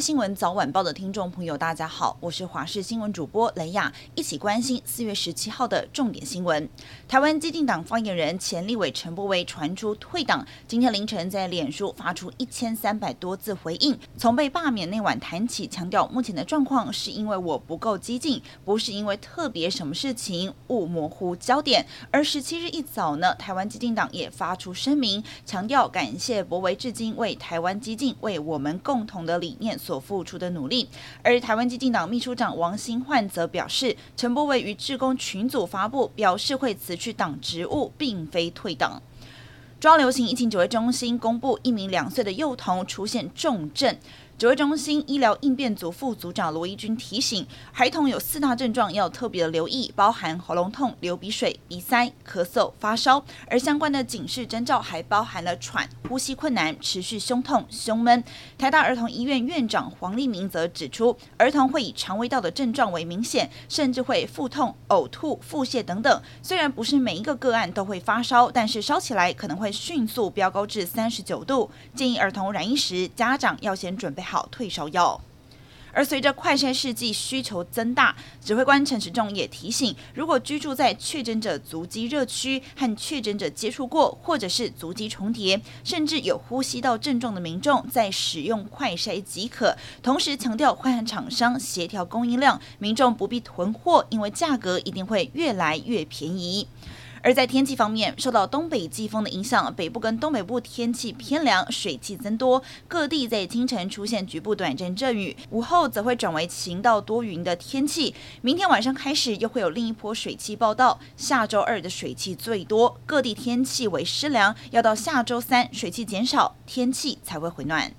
新闻早晚报的听众朋友，大家好，我是华视新闻主播雷亚，一起关心四月十七号的重点新闻。台湾激进党发言人前立委陈柏惟传出退党，今天凌晨在脸书发出一千三百多字回应，从被罢免那晚谈起，强调目前的状况是因为我不够激进，不是因为特别什么事情，勿模糊焦点。而十七日一早呢，台湾激进党也发出声明，强调感谢柏惟至今为台湾激进，为我们共同的理念。所付出的努力，而台湾基进党秘书长王新焕则表示，陈柏惟于志工群组发布表示会辞去党职务，并非退党。中央流行疫情指挥中心公布，一名两岁的幼童出现重症。指挥中心医疗应变组副组长罗一军提醒，孩童有四大症状要特别的留意，包含喉咙痛、流鼻水、鼻塞、咳嗽、发烧，而相关的警示征兆还包含了喘、呼吸困难、持续胸痛、胸闷。台大儿童医院院长黄立明则指出，儿童会以肠胃道的症状为明显，甚至会腹痛、呕吐、腹泻等等。虽然不是每一个个案都会发烧，但是烧起来可能会迅速飙高至三十九度。建议儿童染疫时，家长要先准备好退烧药，而随着快筛试剂需求增大，指挥官陈时中也提醒，如果居住在确诊者足迹热区和确诊者接触过，或者是足迹重叠，甚至有呼吸道症状的民众，在使用快筛即可。同时强调，会和厂商协调供应量，民众不必囤货，因为价格一定会越来越便宜。而在天气方面，受到东北季风的影响，北部跟东北部天气偏凉，水汽增多，各地在清晨出现局部短暂阵雨，午后则会转为晴到多云的天气。明天晚上开始又会有另一波水汽报道，下周二的水汽最多，各地天气为湿凉，要到下周三水汽减少，天气才会回暖。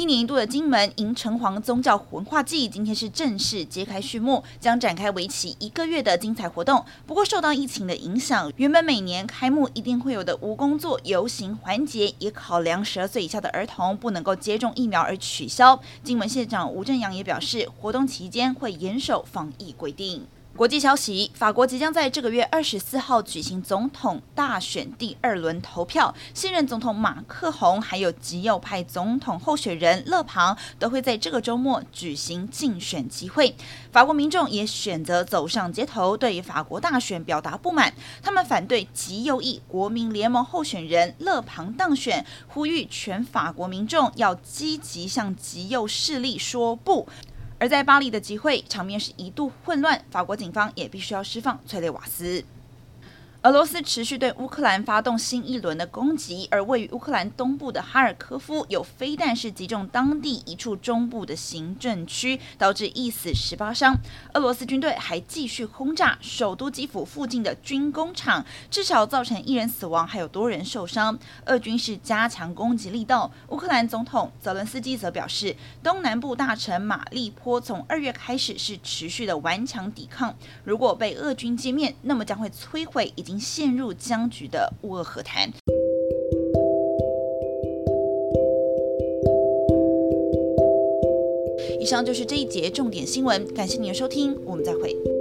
一年一度的金门迎城隍宗教文化祭今天是正式揭开序幕，将展开为期一个月的精彩活动。不过受到疫情的影响，原本每年开幕一定会有的无工作游行环节，也考量十二岁以下的儿童不能够接种疫苗而取消。金门县长吴镇阳也表示，活动期间会严守防疫规定。国际消息：法国即将在这个月二十四号举行总统大选第二轮投票，现任总统马克宏还有极右派总统候选人勒庞都会在这个周末举行竞选集会。法国民众也选择走上街头，对法国大选表达不满，他们反对极右翼国民联盟候选人勒庞当选，呼吁全法国民众要积极向极右势力说不。而在巴黎的集会场面是一度混乱，法国警方也必须要释放催泪瓦斯。俄罗斯持续对乌克兰发动新一轮的攻击，而位于乌克兰东部的哈尔科夫有飞弹是击中当地一处中部的行政区，导致一死十八伤。俄罗斯军队还继续轰炸首都基辅附近的军工厂，至少造成一人死亡，还有多人受伤。俄军是加强攻击力道。乌克兰总统泽伦斯基则表示，东南部大城马利坡从二月开始是持续的顽强抵抗，如果被俄军歼灭，那么将会摧毁已经陷入僵局的乌俄和谈。以上就是这一节重点新闻，感谢您的收听，我们再会。